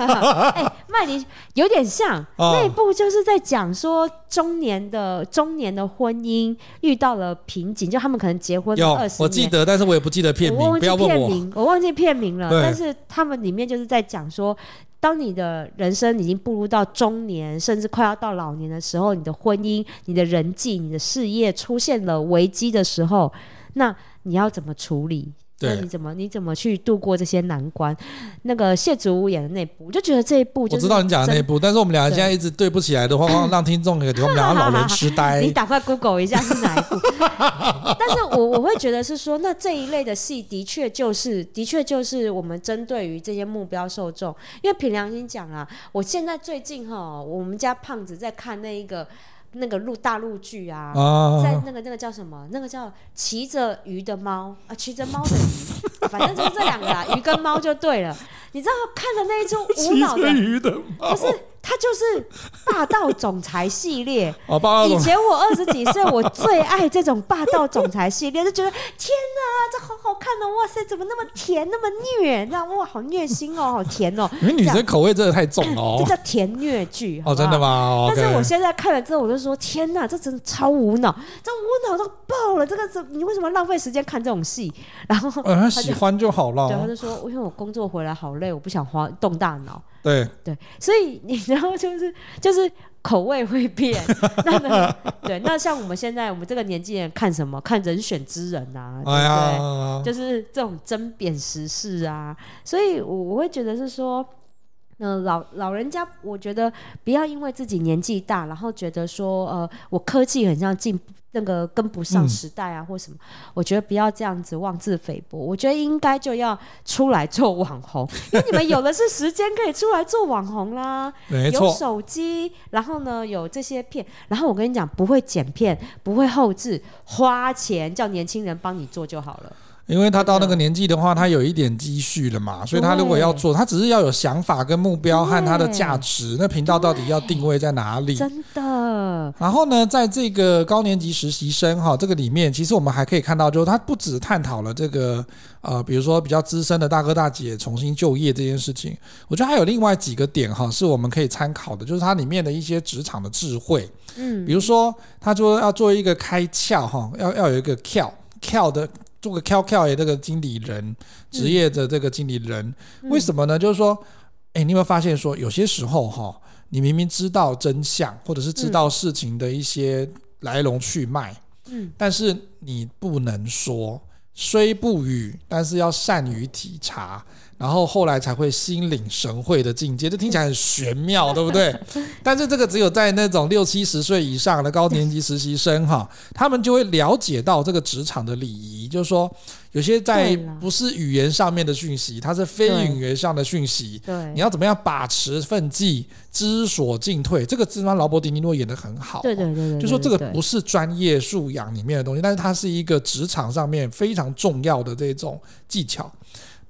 哎，麦迪有点像那一部，就是在讲说中年的中年的婚姻遇到了瓶颈，就他们可能结婚了二十年，我记得，但是我也不记得片名，不要问我，我忘记片名了。但是他们里面就是在讲说，当你的人生已经步入到中年，甚至快要到老年的时候，你的婚姻、你的人际、你的事业出现了危机的时候，那你要怎么处理？那你怎么你怎么去度过这些难关？那个谢祖武演的那部，我就觉得这一部就是，我知道你讲的那一部，但是我们俩现在一直对不起来的话，让听众给我们两个老人痴呆。你赶快 Google 一下是哪一部？但是我我会觉得是说，那这一类的戏的确就是的确就是我们针对于这些目标受众，因为凭良心讲啊，我现在最近哈，我们家胖子在看那一个。那个陆大陆剧啊，啊，在那个那个叫什么？那个叫骑着鱼的猫啊，骑着猫的鱼，反正就是这两个啦，鱼跟猫就对了。你知道看的那一种无脑的，鱼的不是。他就是霸道总裁系列。以前我二十几岁，我最爱这种霸道总裁系列，就觉得天哪，这好好看哦！哇塞，怎么那么甜，那么虐？那哇，好虐心哦，好甜哦。因为女生口味真的太重哦。这叫甜虐剧哦，真的吗？但是我现在看了之后，我就说天哪，这真的超无脑，这无脑到爆了。这个这你为什么浪费时间看这种戏？然后他喜欢就好了。对，他就说，因为我工作回来好累，我不想花动大脑。对对，所以你然后就是 就是口味会变，那个对，那像我们现在我们这个年纪人看什么？看人选之人啊，对不对？哎、就是这种争贬时事啊，所以我我会觉得是说，嗯、呃，老老人家，我觉得不要因为自己年纪大，然后觉得说，呃，我科技很像进。那个跟不上时代啊，或什么，嗯、我觉得不要这样子妄自菲薄。我觉得应该就要出来做网红，因为你们有的是时间可以出来做网红啦。没错。有手机，然后呢有这些片，然后我跟你讲，不会剪片，不会后置，花钱叫年轻人帮你做就好了。因为他到那个年纪的话，他有一点积蓄了嘛，所以他如果要做，他只是要有想法跟目标和他的价值，那频道到底要定位在哪里？真的。然后呢，在这个高年级实习生哈这个里面，其实我们还可以看到，就是他不止探讨了这个呃，比如说比较资深的大哥大姐重新就业这件事情，我觉得还有另外几个点哈，是我们可以参考的，就是它里面的一些职场的智慧。嗯，比如说他说要做一个开窍哈，要要有一个窍跳的。做个 QQ 的这个经理人，职业的这个经理人，嗯、为什么呢？就是说，哎、欸，你有没有发现说，有些时候哈，你明明知道真相，或者是知道事情的一些来龙去脉，嗯，但是你不能说，虽不语，但是要善于体察。然后后来才会心领神会的境界，这听起来很玄妙，对不对？但是这个只有在那种六七十岁以上的高年级实习生哈，他们就会了解到这个职场的礼仪，就是说有些在不是语言上面的讯息，它是非语言上的讯息。对，你要怎么样把持分际，知所进退？这个字让劳勃迪尼诺演的很好。对对对，就说这个不是专业素养里面的东西，但是它是一个职场上面非常重要的这种技巧。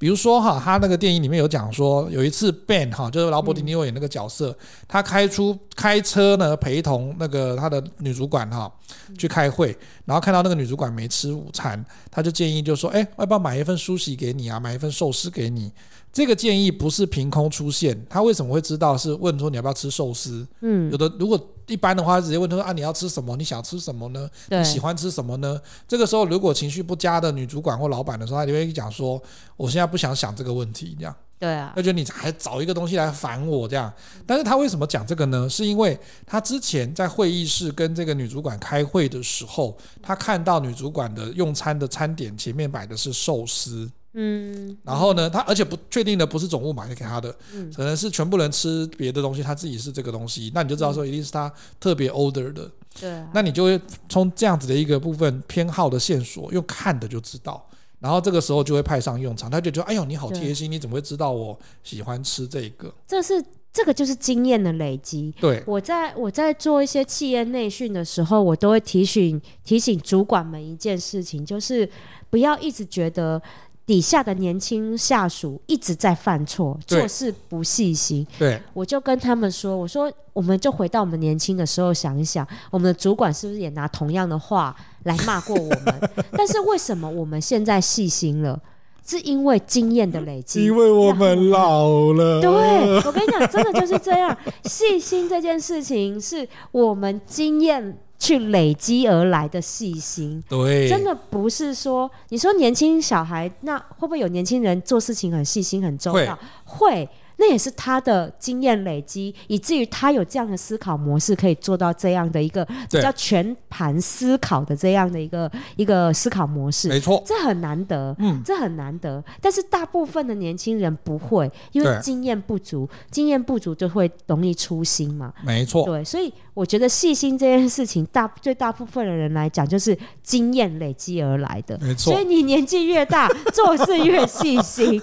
比如说哈，他那个电影里面有讲说，有一次 Ben 哈，就是劳勃迪尼奥演那个角色，他开出开车呢，陪同那个他的女主管哈去开会，然后看到那个女主管没吃午餐，他就建议就说，哎，要不要买一份梳洗给你啊，买一份寿司给你。这个建议不是凭空出现，他为什么会知道？是问说你要不要吃寿司？嗯，有的如果一般的话，直接问他说啊，你要吃什么？你想吃什么呢？你喜欢吃什么呢？这个时候如果情绪不佳的女主管或老板的时候，他就会讲说，我现在不想想这个问题，这样。对啊，他觉得你还找一个东西来烦我这样。但是他为什么讲这个呢？是因为他之前在会议室跟这个女主管开会的时候，他看到女主管的用餐的餐点前面摆的是寿司。嗯，然后呢，他而且不确定的不是总务买给他的，嗯，可能是全部人吃别的东西，他自己是这个东西，那你就知道说一定是他特别 order 的，对、嗯，那你就会从这样子的一个部分偏好的线索，用看的就知道，然后这个时候就会派上用场，他就觉得哎呦你好贴心，你怎么会知道我喜欢吃这个？这是这个就是经验的累积。对，我在我在做一些企业内训的时候，我都会提醒提醒主管们一件事情，就是不要一直觉得。底下的年轻下属一直在犯错，做事不细心。对，我就跟他们说：“我说，我们就回到我们年轻的时候想一想，我们的主管是不是也拿同样的话来骂过我们？但是为什么我们现在细心了？是因为经验的累积，因为我们老了。对，我跟你讲，真的就是这样。细心这件事情是我们经验。”去累积而来的细心，对，真的不是说你说年轻小孩，那会不会有年轻人做事情很细心、很周到？会。会那也是他的经验累积，以至于他有这样的思考模式，可以做到这样的一个比较全盘思考的这样的一个一个思考模式。没错，这很难得，嗯，这很难得。但是大部分的年轻人不会，因为经验不足，经验不足就会容易粗心嘛。没错，对，所以我觉得细心这件事情，大对大部分的人来讲，就是经验累积而来的。没错，所以你年纪越大，做事越细心。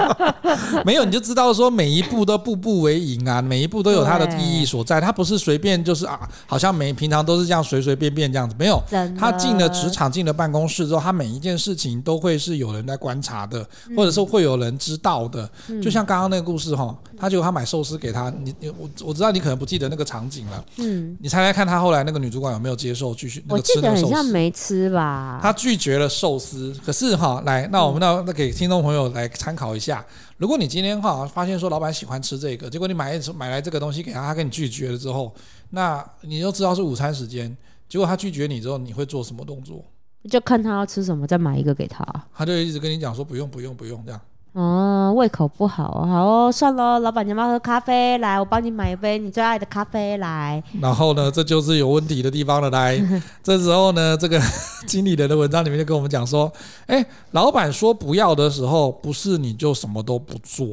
没有，你就知道。说每一步都步步为营啊，每一步都有它的意义所在。它不是随便就是啊，好像每平常都是这样随随便便这样子，没有。他进了职场，进了办公室之后，他每一件事情都会是有人在观察的，或者是会有人知道的。就像刚刚那个故事哈，他就他买寿司给他，你你我我知道你可能不记得那个场景了。嗯，你猜猜看他后来那个女主管有没有接受继续那个吃那个寿司？我记得好像没吃吧。他拒绝了寿司，可是哈，来，那我们那那给听众朋友来参考一下。如果你今天哈发现说老板喜欢吃这个，结果你买买来这个东西给他，他跟你拒绝了之后，那你就知道是午餐时间，结果他拒绝你之后，你会做什么动作？就看他要吃什么，再买一个给他。他就一直跟你讲说不用不用不用这样。哦，胃口不好，好哦，算喽，老板娘要喝咖啡，来，我帮你买一杯你最爱的咖啡来。然后呢，这就是有问题的地方了。来，这时候呢，这个 经理人的文章里面就跟我们讲说，哎，老板说不要的时候，不是你就什么都不做，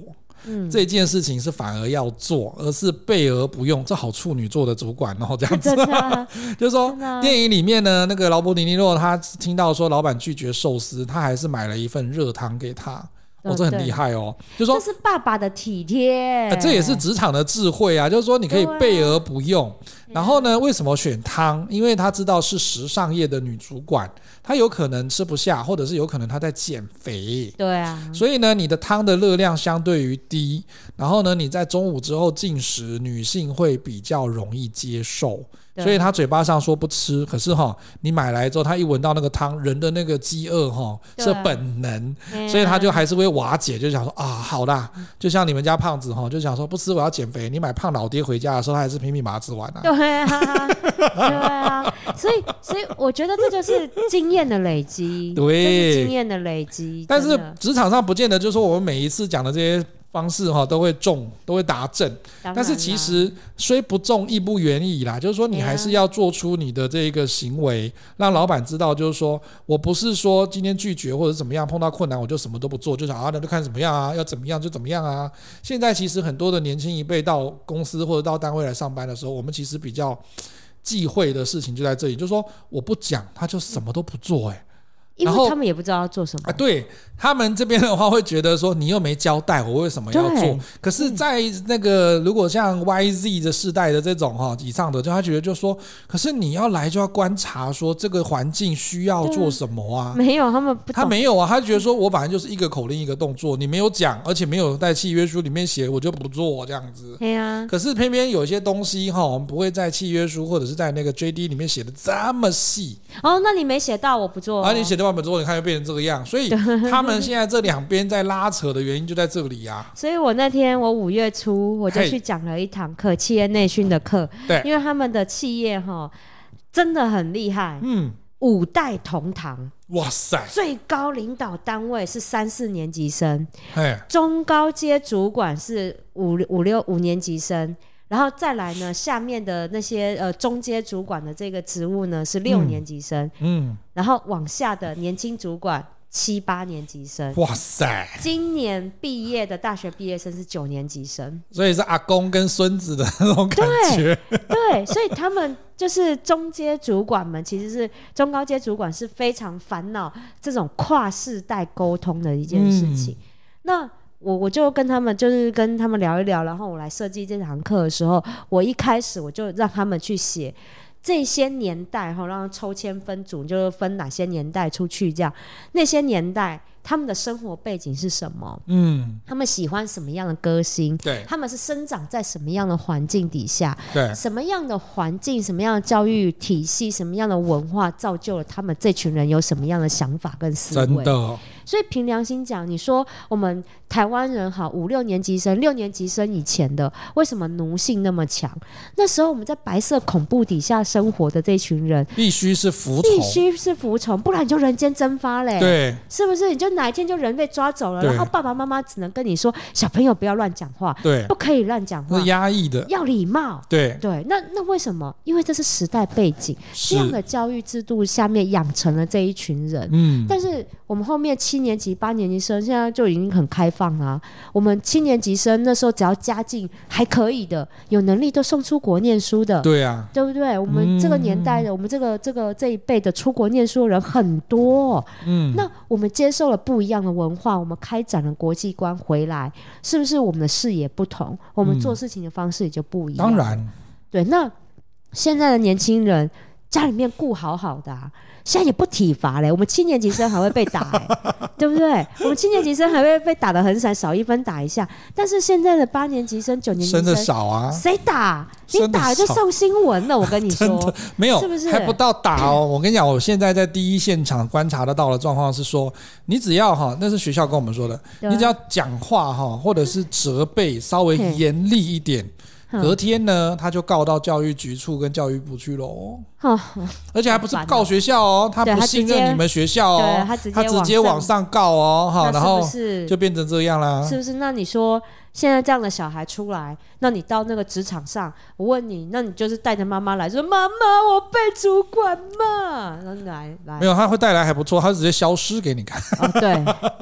嗯，这件事情是反而要做，而是备而不用，这好处女座的主管，然后这样子，就是说电影里面呢，那个劳勃迪尼洛他听到说老板拒绝寿司，他还是买了一份热汤给他。哦，这很厉害哦！就说这是爸爸的体贴，这也是职场的智慧啊。就是说，你可以备而不用。然后呢，为什么选汤？因为他知道是时尚业的女主管，她有可能吃不下，或者是有可能她在减肥。对啊。所以呢，你的汤的热量相对于低，然后呢，你在中午之后进食，女性会比较容易接受。所以他嘴巴上说不吃，可是哈，你买来之后，他一闻到那个汤，人的那个饥饿哈是本能，所以他就还是会瓦解，就想说啊，好啦，就像你们家胖子哈，就想说不吃我要减肥，你买胖老爹回家的时候，他还是拼命把它吃完啊。对啊，对啊，所以所以我觉得这就是经验的累积，对，经验的累积。但是职场上不见得就是说我们每一次讲的这些。方式哈都会中，都会达阵，但是其实虽不中亦不远矣啦。就是说，你还是要做出你的这个行为，让老板知道，就是说我不是说今天拒绝或者怎么样，碰到困难我就什么都不做，就想啊，那就看怎么样啊，要怎么样就怎么样啊。现在其实很多的年轻一辈到公司或者到单位来上班的时候，我们其实比较忌讳的事情就在这里，就是说我不讲，他就什么都不做，哎。因为他们也不知道要做什么啊，对他们这边的话会觉得说，你又没交代我为什么要做，可是，在那个如果像 Y Z 的世代的这种哈以上的，就他觉得就说，可是你要来就要观察说这个环境需要做什么啊？没有，他们不，他没有啊，他觉得说我反正就是一个口令一个动作，你没有讲，而且没有在契约书里面写，我就不做这样子。对啊。可是偏偏有些东西哈，我们不会在契约书或者是在那个 J D 里面写的这么细。哦，那你没写到，我不做。啊，你写的话本之后，你看又变成这个样，所以他们现在这两边在拉扯的原因就在这里呀。所以我那天我五月初我就去讲了一堂课，企业内训的课。对，因为他们的企业哈真的很厉害。嗯，五代同堂。哇塞！最高领导单位是三四年级生，嘿中高阶主管是五五六五年级生，然后再来呢，下面的那些呃中阶主管的这个职务呢是六年级生，嗯，然后往下的年轻主管七八年级生。哇塞！今年毕业的大学毕业生是九年级生，所以是阿公跟孙子的那种感觉。对，所以他们就是中阶主管们，其实是中高阶主管是非常烦恼这种跨世代沟通的一件事情。嗯、那我我就跟他们就是跟他们聊一聊，然后我来设计这堂课的时候，我一开始我就让他们去写。这些年代哈，让抽签分组，就是分哪些年代出去这样。那些年代他们的生活背景是什么？嗯，他们喜欢什么样的歌星？对，他们是生长在什么样的环境底下？对，什么样的环境、什么样的教育体系、什么样的文化，造就了他们这群人有什么样的想法跟思维？真的。所以凭良心讲，你说我们台湾人好，五六年级生、六年级生以前的，为什么奴性那么强？那时候我们在白色恐怖底下生活的这群人，必须是服从，必须是服从，不然你就人间蒸发嘞。对，是不是？你就哪一天就人被抓走了，然后爸爸妈妈只能跟你说，小朋友不要乱讲话，对，不可以乱讲话，是压抑的，要礼貌。对对，那那为什么？因为这是时代背景，这样的教育制度下面养成了这一群人。嗯，但是我们后面七年级、八年级。生现在就已经很开放了啊。我们七年级生那时候只要家境还可以的，有能力都送出国念书的。对啊，对不对？我们这个年代的，嗯、我们这个这个这一辈的出国念书的人很多。嗯，那我们接受了不一样的文化，我们开展了国际观回来，是不是我们的视野不同？我们做事情的方式也就不一样。当然，对。那现在的年轻人家里面顾好好的啊。现在也不体罚嘞，我们七年级生还会被打，对不对？我们七年级生还会被打的很惨，少一分打一下。但是现在的八年级生、九年级生，生的少啊，谁打？你打了就上新闻了。我跟你 说，没有，是不是？还不到打哦。我跟你讲，我现在在第一现场观察得到的状况是说，你只要哈，那是学校跟我们说的，你只要讲话哈，或者是责备稍微严厉一点。隔天呢，他就告到教育局处跟教育部去喽。而且还不是告学校哦，他不信任你们学校哦，他直接往上告哦，哈，然后就变成这样啦。是不是？那你说现在这样的小孩出来，那你到那个职场上，我问你，那你就是带着妈妈来说，妈妈，我被主管骂，然后来来，没有，他会带来还不错，他直接消失给你看。哦，对，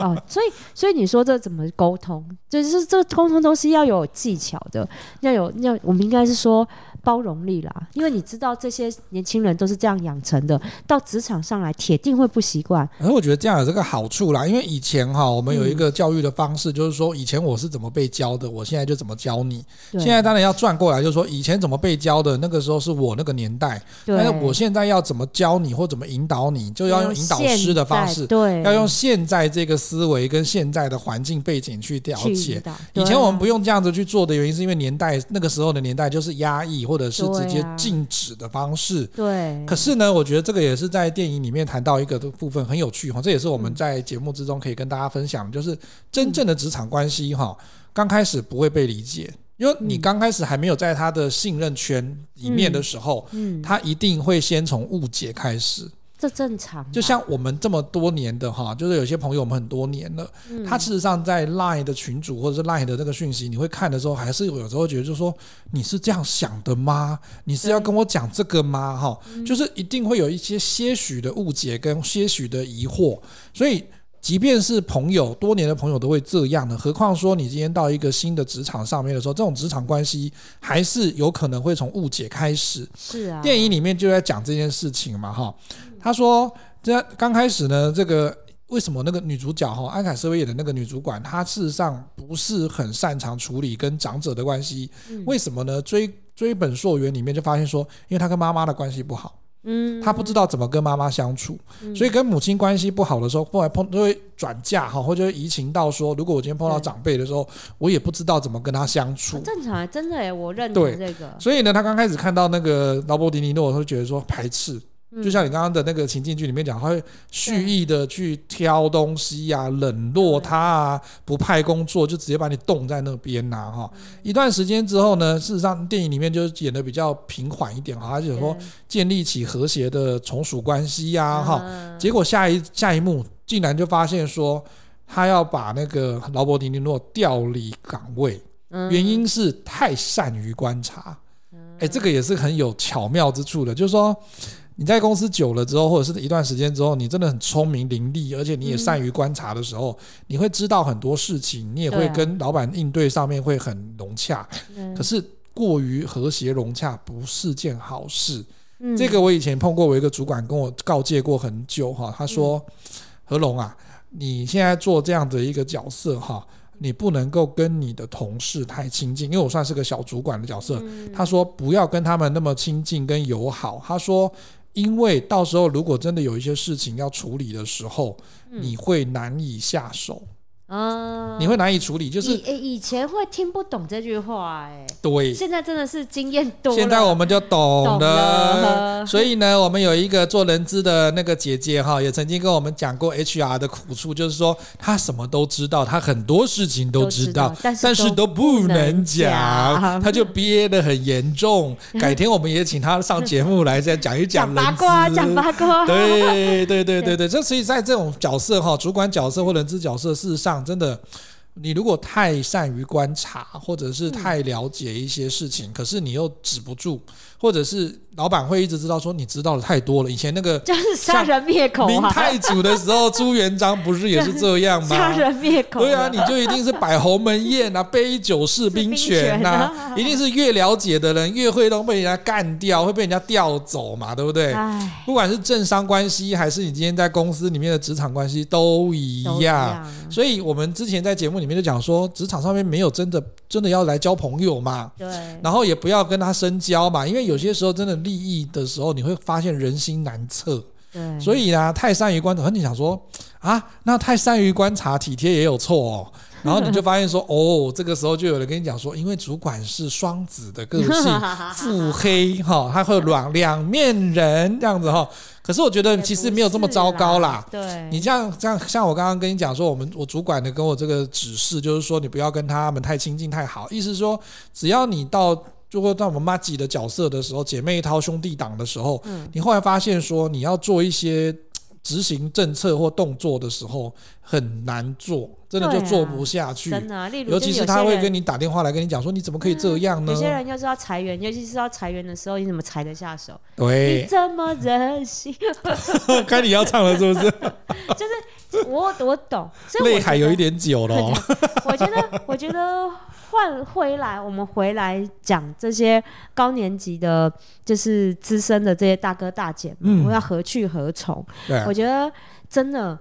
哦，所以所以你说这怎么沟通？就是这沟通都是要有技巧的，要有要，我们应该是说。包容力啦，因为你知道这些年轻人都是这样养成的，到职场上来铁定会不习惯。而我觉得这样有这个好处啦，因为以前哈，我们有一个教育的方式，就是说以前我是怎么被教的，我现在就怎么教你。现在当然要转过来，就是说以前怎么被教的，那个时候是我那个年代，但是我现在要怎么教你或怎么引导你，就要用引导师的方式，对，要用现在这个思维跟现在的环境背景去了解。以前我们不用这样子去做的原因，是因为年代那个时候的年代就是压抑或。或者是直接禁止的方式，对。可是呢，我觉得这个也是在电影里面谈到一个的部分很有趣哈，这也是我们在节目之中可以跟大家分享，就是真正的职场关系哈，刚开始不会被理解，因为你刚开始还没有在他的信任圈里面的时候，嗯，他一定会先从误解开始。这正常，就像我们这么多年的哈，就是有些朋友我们很多年了，嗯、他事实上在 Line 的群组或者是 Line 的这个讯息，你会看的时候，还是有时候觉得就是说，你是这样想的吗？你是要跟我讲这个吗？哈、嗯，就是一定会有一些些许的误解跟些许的疑惑，所以。即便是朋友，多年的朋友都会这样的，何况说你今天到一个新的职场上面的时候，这种职场关系还是有可能会从误解开始。是啊，电影里面就在讲这件事情嘛，哈。他说，这刚开始呢，这个为什么那个女主角哈，安凯瑟薇演的那个女主管，她事实上不是很擅长处理跟长者的关系。为什么呢？追追本溯源里面就发现说，因为她跟妈妈的关系不好。嗯，他不知道怎么跟妈妈相处，嗯、所以跟母亲关系不好的时候，后来碰都会转嫁哈，或者移情到说，如果我今天碰到长辈的时候，我也不知道怎么跟他相处。正常，真的哎，我认同这个。所以呢，他刚开始看到那个劳勃迪尼诺，会觉得说排斥，就像你刚刚的那个情境剧里面讲，他会蓄意的去挑东西呀、啊，冷落他啊，不派工作就直接把你冻在那边呐，哈。一段时间之后呢，事实上电影里面就是演的比较平缓一点哈，而且说建立起和谐的从属关系呀，哈。结果下一下一幕竟然就发现说，他要把那个劳勃迪尼诺调离岗位，原因是太善于观察。哎，这个也是很有巧妙之处的，就是说。你在公司久了之后，或者是一段时间之后，你真的很聪明伶俐，而且你也善于观察的时候，嗯、你会知道很多事情，你也会跟老板应对上面会很融洽。嗯、可是过于和谐融洽不是件好事。嗯、这个我以前碰过，我一个主管跟我告诫过很久哈，他说：“嗯、和龙啊，你现在做这样的一个角色哈，你不能够跟你的同事太亲近，因为我算是个小主管的角色。嗯”他说：“不要跟他们那么亲近跟友好。”他说。因为到时候如果真的有一些事情要处理的时候，嗯、你会难以下手。啊，你会难以处理，就是以以前会听不懂这句话，哎，对，现在真的是经验多了，现在我们就懂了。懂了，所以呢，我们有一个做人资的那个姐姐哈，也曾经跟我们讲过 HR 的苦处，就是说她什么都知道，她很多事情都知道，知道但是都不能讲，她就憋得很严重。改天我们也请她上节目来再讲一讲人资，讲八卦，讲八卦。对对对对对，这 所以在这种角色哈，主管角色或人资角色，事实上。真的，你如果太善于观察，或者是太了解一些事情，嗯、可是你又止不住，或者是。老板会一直知道说你知道的太多了。以前那个就是杀人灭口。明太祖的时候，朱元璋不是也是这样吗？杀人灭口。对啊，你就一定是摆鸿门宴啊，杯酒释兵权呐、啊，一定是越了解的人越会都被人家干掉，会被人家调走嘛，对不对？不管是政商关系，还是你今天在公司里面的职场关系，都一样。样所以我们之前在节目里面就讲说，职场上面没有真的真的要来交朋友嘛，对。然后也不要跟他深交嘛，因为有些时候真的。利益的时候，你会发现人心难测。对，所以呢，太善于观察，你想说啊，那太善于观察，体贴也有错哦。然后你就发现说，哦，这个时候就有人跟你讲说，因为主管是双子的个性，腹黑哈，他会两两面人这样子哈。可是我觉得其实没有这么糟糕啦。对，你这样这样，像我刚刚跟你讲说，我们我主管的跟我这个指示就是说，你不要跟他们太亲近太好，意思说，只要你到。如果到我们麻吉的角色的时候，姐妹淘兄弟党的时候，嗯、你后来发现说你要做一些执行政策或动作的时候很难做，真的就做不下去。啊、真的、啊，例如尤其是他会跟你打电话来跟你讲说，你怎么可以这样呢？有些人就是要裁员，尤其是要裁员的时候，你怎么裁得下手？对，你这么任性。看你要唱了是不是？就是我我懂，泪海有一点久了、哦。我觉得，我觉得。换回来，我们回来讲这些高年级的，就是资深的这些大哥大姐们，我、嗯、要何去何从？对我觉得真的。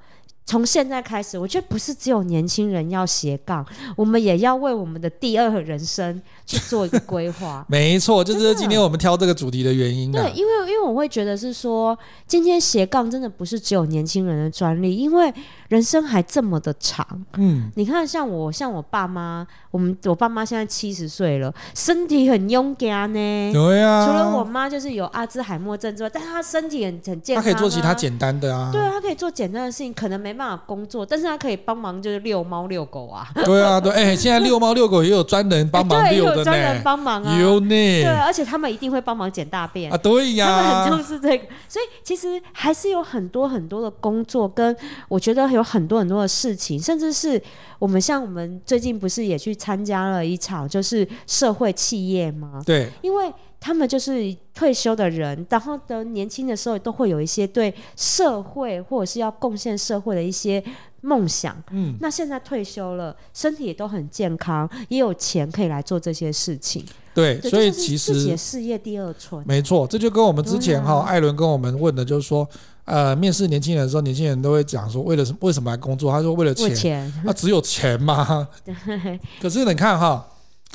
从现在开始，我觉得不是只有年轻人要斜杠，我们也要为我们的第二人生去做一个规划。没错，这就是今天我们挑这个主题的原因。对，因为因为我会觉得是说，今天斜杠真的不是只有年轻人的专利，因为人生还这么的长。嗯，你看，像我，像我爸妈，我们我爸妈现在七十岁了，身体很勇敢呢。对啊。除了我妈就是有阿兹海默症之外，但是她身体很很健康，她可以做其他简单的啊。对啊，她可以做简单的事情，可能没。没办法工作，但是他可以帮忙，就是遛猫遛狗啊。对啊，对，哎、欸，现在遛猫遛狗也有专人帮忙 遛的专人帮忙啊，有呢。对，而且他们一定会帮忙捡大便啊。对呀，他们很重视这个，所以其实还是有很多很多的工作，跟我觉得有很多很多的事情，甚至是我们像我们最近不是也去参加了一场就是社会企业吗？对，因为。他们就是退休的人，然后的年轻的时候都会有一些对社会或者是要贡献社会的一些梦想。嗯，那现在退休了，身体也都很健康，也有钱可以来做这些事情。对，所以其实自己的事业第二春。没错，这就跟我们之前哈艾伦跟我们问的，就是说，呃，面试年轻人的时候，年轻人都会讲说，为了什为什么来工作？他说为了钱。那只有钱吗？可是你看哈。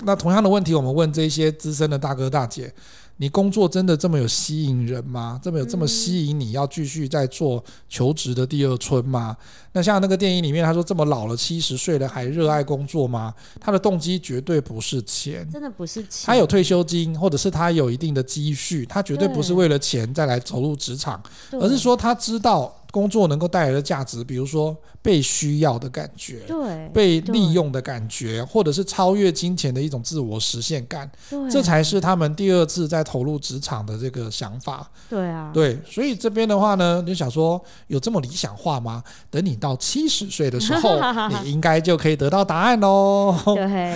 那同样的问题，我们问这些资深的大哥大姐，你工作真的这么有吸引人吗？这么有这么吸引你要继续在做求职的第二春吗？那像那个电影里面，他说这么老了七十岁了还热爱工作吗？他的动机绝对不是钱，真的不是钱。他有退休金，或者是他有一定的积蓄，他绝对不是为了钱再来走入职场，而是说他知道。工作能够带来的价值，比如说被需要的感觉，对，被利用的感觉，或者是超越金钱的一种自我实现感，对，这才是他们第二次在投入职场的这个想法。对啊，对，所以这边的话呢，就想说有这么理想化吗？等你到七十岁的时候，你应该就可以得到答案喽。对。